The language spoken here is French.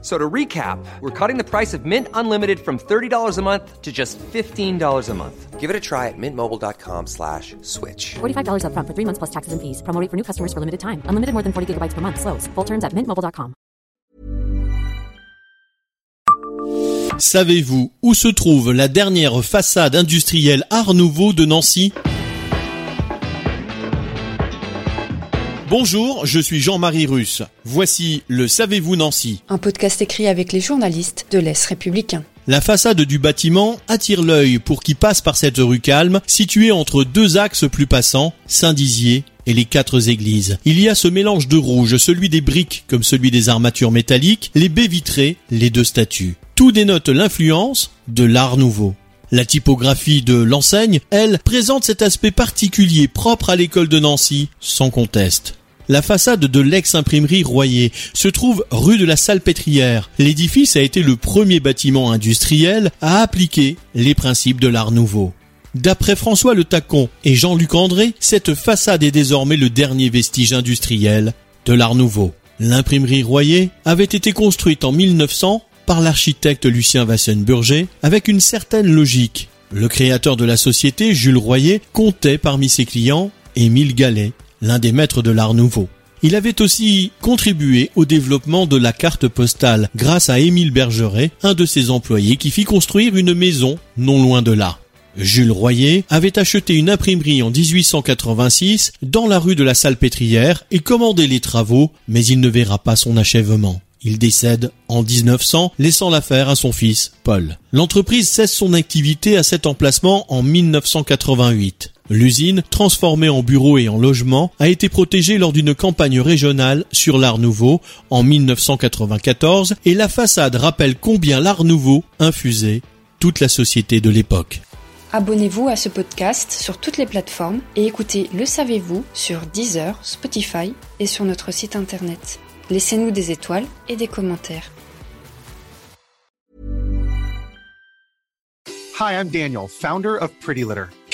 So to recap, we're cutting the price of Mint Unlimited from $30 a month to just $15 a month. Give it a try at mintmobile.com slash switch. $45 upfront for three months plus taxes and fees. Promo rate for new customers for limited time. Unlimited more than 40 gigabytes per month. Slows. Full terms at mintmobile.com. Savez-vous où se trouve la dernière façade industrielle Art Nouveau de Nancy? Bonjour, je suis Jean-Marie Russe. Voici le Savez-vous Nancy Un podcast écrit avec les journalistes de l'Est républicain. La façade du bâtiment attire l'œil pour qui passe par cette rue calme, située entre deux axes plus passants, Saint-Dizier et les quatre églises. Il y a ce mélange de rouge, celui des briques comme celui des armatures métalliques, les baies vitrées, les deux statues. Tout dénote l'influence de l'art nouveau. La typographie de l'enseigne, elle, présente cet aspect particulier propre à l'école de Nancy, sans conteste. La façade de l'ex-imprimerie Royer se trouve rue de la Salpêtrière. L'édifice a été le premier bâtiment industriel à appliquer les principes de l'art nouveau. D'après François Le Tacon et Jean-Luc André, cette façade est désormais le dernier vestige industriel de l'art nouveau. L'imprimerie Royer avait été construite en 1900 par l'architecte Lucien Wassenburger avec une certaine logique. Le créateur de la société, Jules Royer, comptait parmi ses clients Émile Gallet, l'un des maîtres de l'art nouveau. Il avait aussi contribué au développement de la carte postale grâce à Émile Bergeret, un de ses employés qui fit construire une maison non loin de là. Jules Royer avait acheté une imprimerie en 1886 dans la rue de la Salpêtrière et commandé les travaux, mais il ne verra pas son achèvement. Il décède en 1900, laissant l'affaire à son fils, Paul. L'entreprise cesse son activité à cet emplacement en 1988. L'usine, transformée en bureau et en logement, a été protégée lors d'une campagne régionale sur l'Art Nouveau en 1994 et la façade rappelle combien l'Art Nouveau infusait toute la société de l'époque. Abonnez-vous à ce podcast sur toutes les plateformes et écoutez Le Savez-vous sur Deezer, Spotify et sur notre site internet. Laissez-nous des étoiles et des commentaires. Hi, I'm Daniel, founder of Pretty Litter.